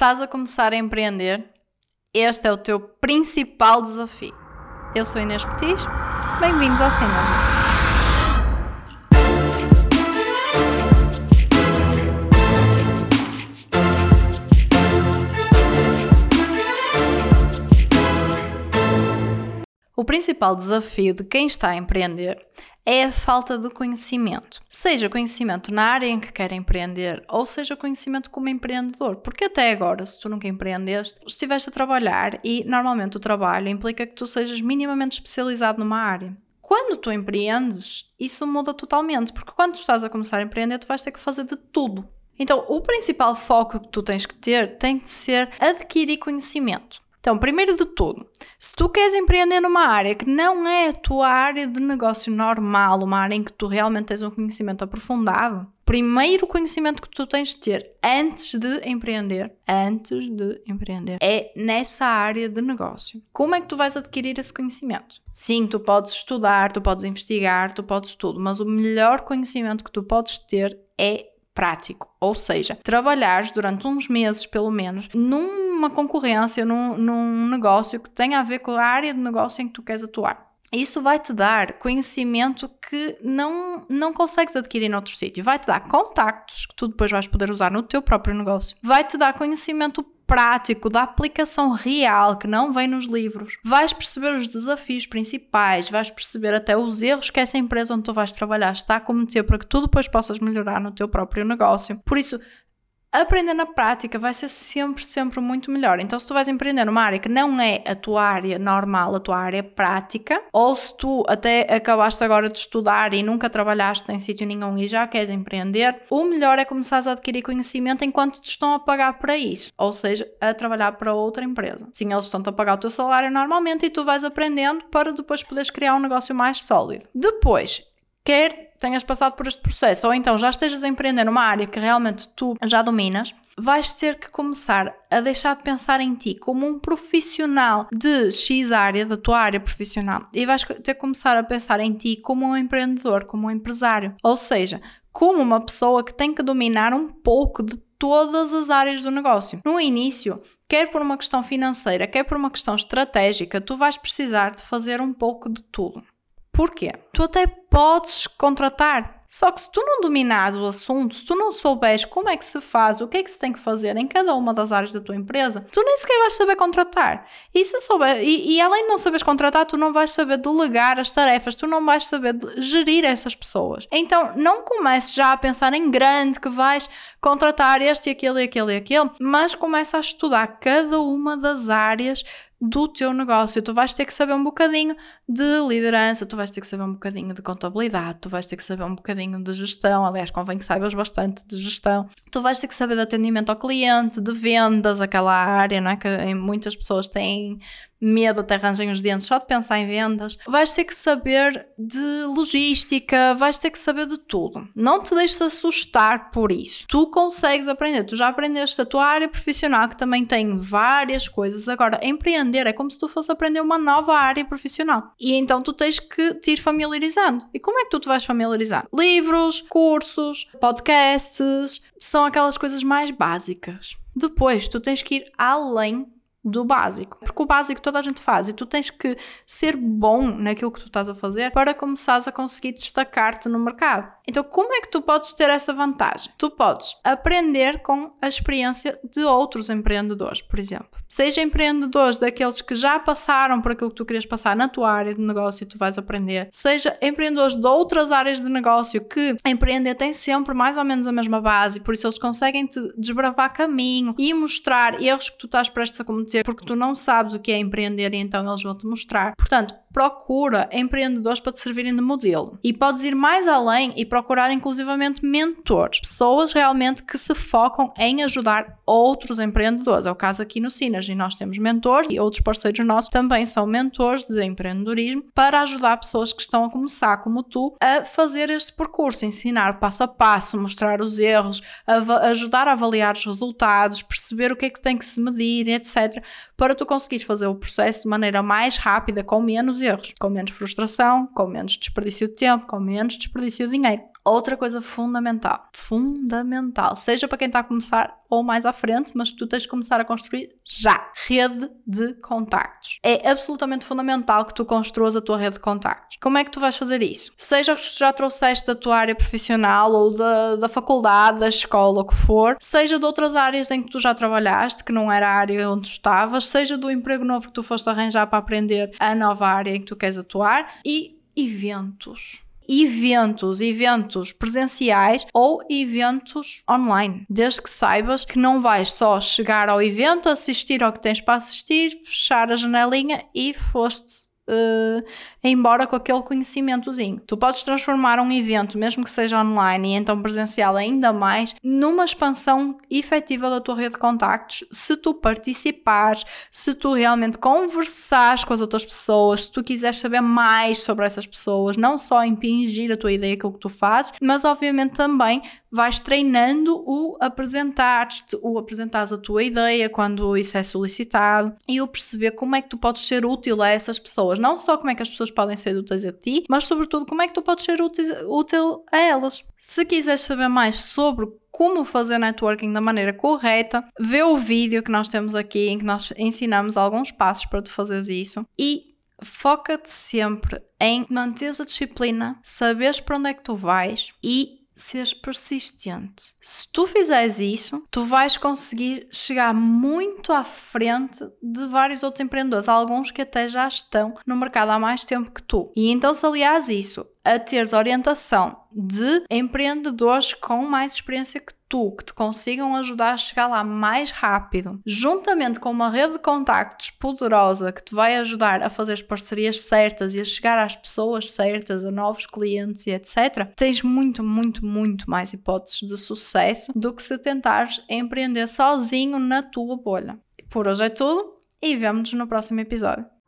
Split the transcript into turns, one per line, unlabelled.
Estás a começar a empreender? Este é o teu principal desafio. Eu sou Inês Petis, bem-vindos ao Cinema. O principal desafio de quem está a empreender é a falta de conhecimento. Seja conhecimento na área em que quer empreender ou seja conhecimento como empreendedor. Porque até agora, se tu nunca empreendeste, estiveste a trabalhar e normalmente o trabalho implica que tu sejas minimamente especializado numa área. Quando tu empreendes, isso muda totalmente, porque quando tu estás a começar a empreender, tu vais ter que fazer de tudo. Então, o principal foco que tu tens que ter tem que ser adquirir conhecimento. Então, primeiro de tudo, se tu queres empreender numa área que não é a tua área de negócio normal, uma área em que tu realmente tens um conhecimento aprofundado, primeiro conhecimento que tu tens de ter antes de empreender, antes de empreender, é nessa área de negócio. Como é que tu vais adquirir esse conhecimento? Sim, tu podes estudar, tu podes investigar, tu podes tudo, mas o melhor conhecimento que tu podes ter é prático. Ou seja, trabalhares durante uns meses, pelo menos, numa concorrência, num, num negócio que tenha a ver com a área de negócio em que tu queres atuar. Isso vai te dar conhecimento que não, não consegues adquirir noutro sítio. Vai te dar contactos que tu depois vais poder usar no teu próprio negócio. Vai te dar conhecimento prático, da aplicação real que não vem nos livros. Vais perceber os desafios principais, vais perceber até os erros que essa empresa onde tu vais trabalhar está a cometer para que tu depois possas melhorar no teu próprio negócio. Por isso, aprender na prática vai ser sempre, sempre muito melhor. Então, se tu vais empreender numa área que não é a tua área normal, a tua área prática, ou se tu até acabaste agora de estudar e nunca trabalhaste em sítio nenhum e já queres empreender, o melhor é começares a adquirir conhecimento enquanto te estão a pagar para isso, ou seja, a trabalhar para outra empresa. Sim, eles estão-te a pagar o teu salário normalmente e tu vais aprendendo para depois poderes criar um negócio mais sólido. Depois, quer tenhas passado por este processo, ou então já estejas a empreender numa área que realmente tu já dominas, vais ter que começar a deixar de pensar em ti como um profissional de X área, da tua área profissional, e vais ter que começar a pensar em ti como um empreendedor, como um empresário. Ou seja, como uma pessoa que tem que dominar um pouco de todas as áreas do negócio. No início, quer por uma questão financeira, quer por uma questão estratégica, tu vais precisar de fazer um pouco de tudo. Porquê? Tu até podes contratar só que se tu não dominares o assunto, se tu não souberes como é que se faz, o que é que se tem que fazer em cada uma das áreas da tua empresa, tu nem sequer vais saber contratar. E se souber, e, e além de não saberes contratar, tu não vais saber delegar as tarefas, tu não vais saber gerir essas pessoas. Então não comeces já a pensar em grande que vais contratar este aquele aquele e aquele, mas começa a estudar cada uma das áreas do teu negócio. Tu vais ter que saber um bocadinho de liderança, tu vais ter que saber um bocadinho de contabilidade, tu vais ter que saber um bocadinho de gestão. Aliás, convém que saibas bastante de gestão. Tu vais ter que saber de atendimento ao cliente, de vendas, aquela área, não é? Que muitas pessoas têm medo até arranjem os dentes só de pensar em vendas. Vais ter que saber de logística, vais ter que saber de tudo. Não te deixes assustar por isso. Tu consegues aprender, tu já aprendeste a tua área profissional que também tem várias coisas. Agora, empreender é como se tu fosse aprender uma nova área profissional. E então tu tens que te ir familiarizando. E como é que tu te vais familiarizar? Livros, cursos, podcasts, são aquelas coisas mais básicas. Depois, tu tens que ir além do básico. Porque o básico toda a gente faz e tu tens que ser bom naquilo que tu estás a fazer para começares a conseguir destacar-te no mercado. Então, como é que tu podes ter essa vantagem? Tu podes aprender com a experiência de outros empreendedores, por exemplo. Seja empreendedores daqueles que já passaram por aquilo que tu querias passar na tua área de negócio e tu vais aprender. Seja empreendedores de outras áreas de negócio que empreender tem sempre mais ou menos a mesma base, por isso eles conseguem te desbravar caminho e mostrar erros que tu estás prestes a cometer dizer porque tu não sabes o que é empreender e então eles vão te mostrar. Portanto, procura empreendedores para te servirem de modelo. E podes ir mais além e procurar inclusivamente mentores, pessoas realmente que se focam em ajudar outros empreendedores. É o caso aqui no Synergy, nós temos mentores e outros parceiros nossos também são mentores de empreendedorismo para ajudar pessoas que estão a começar como tu a fazer este percurso, ensinar passo a passo, mostrar os erros, ajudar a avaliar os resultados, perceber o que é que tem que se medir, etc para tu conseguires fazer o processo de maneira mais rápida, com menos erros, com menos frustração, com menos desperdício de tempo, com menos desperdício de dinheiro. Outra coisa fundamental, fundamental, seja para quem está a começar ou mais à frente, mas tu tens de começar a construir já. Rede de contactos. É absolutamente fundamental que tu construas a tua rede de contactos. Como é que tu vais fazer isso? Seja que já trouxeste da tua área profissional ou da, da faculdade, da escola, o que for, seja de outras áreas em que tu já trabalhaste, que não era a área onde tu estavas, seja do emprego novo que tu foste arranjar para aprender a nova área em que tu queres atuar e eventos eventos, eventos presenciais ou eventos online. Desde que saibas que não vais só chegar ao evento, assistir ao que tens para assistir, fechar a janelinha e foste uh, embora com aquele conhecimentozinho. Tu podes transformar um evento, mesmo que seja online e então presencial ainda mais, numa expansão efetiva da tua rede de contactos se tu participares, se tu realmente conversares com as outras pessoas, se tu quiseres saber mais sobre essas pessoas, não só impingir a tua ideia com o que tu fazes, mas obviamente também vais treinando o apresentar-te, o apresentares a tua ideia quando isso é solicitado e o perceber como é que tu podes ser útil a essas pessoas. Não só como é que as pessoas podem ser úteis a ti, mas sobretudo como é que tu podes ser útil, útil a elas. Se quiseres saber mais sobre como fazer networking da maneira correta, vê o vídeo que nós temos aqui em que nós ensinamos alguns passos para tu fazeres isso e foca-te sempre em manteres a disciplina, saberes para onde é que tu vais e seres persistente. Se tu fizeres isso, tu vais conseguir chegar muito à frente de vários outros empreendedores, alguns que até já estão no mercado há mais tempo que tu. E então, se aliás isso a teres orientação de empreendedores com mais experiência que tu, que te consigam ajudar a chegar lá mais rápido, juntamente com uma rede de contactos poderosa que te vai ajudar a fazer as parcerias certas e a chegar às pessoas certas, a novos clientes e etc., tens muito, muito, muito mais hipóteses de sucesso do que se tentares empreender sozinho na tua bolha. Por hoje é tudo e vemo-nos no próximo episódio.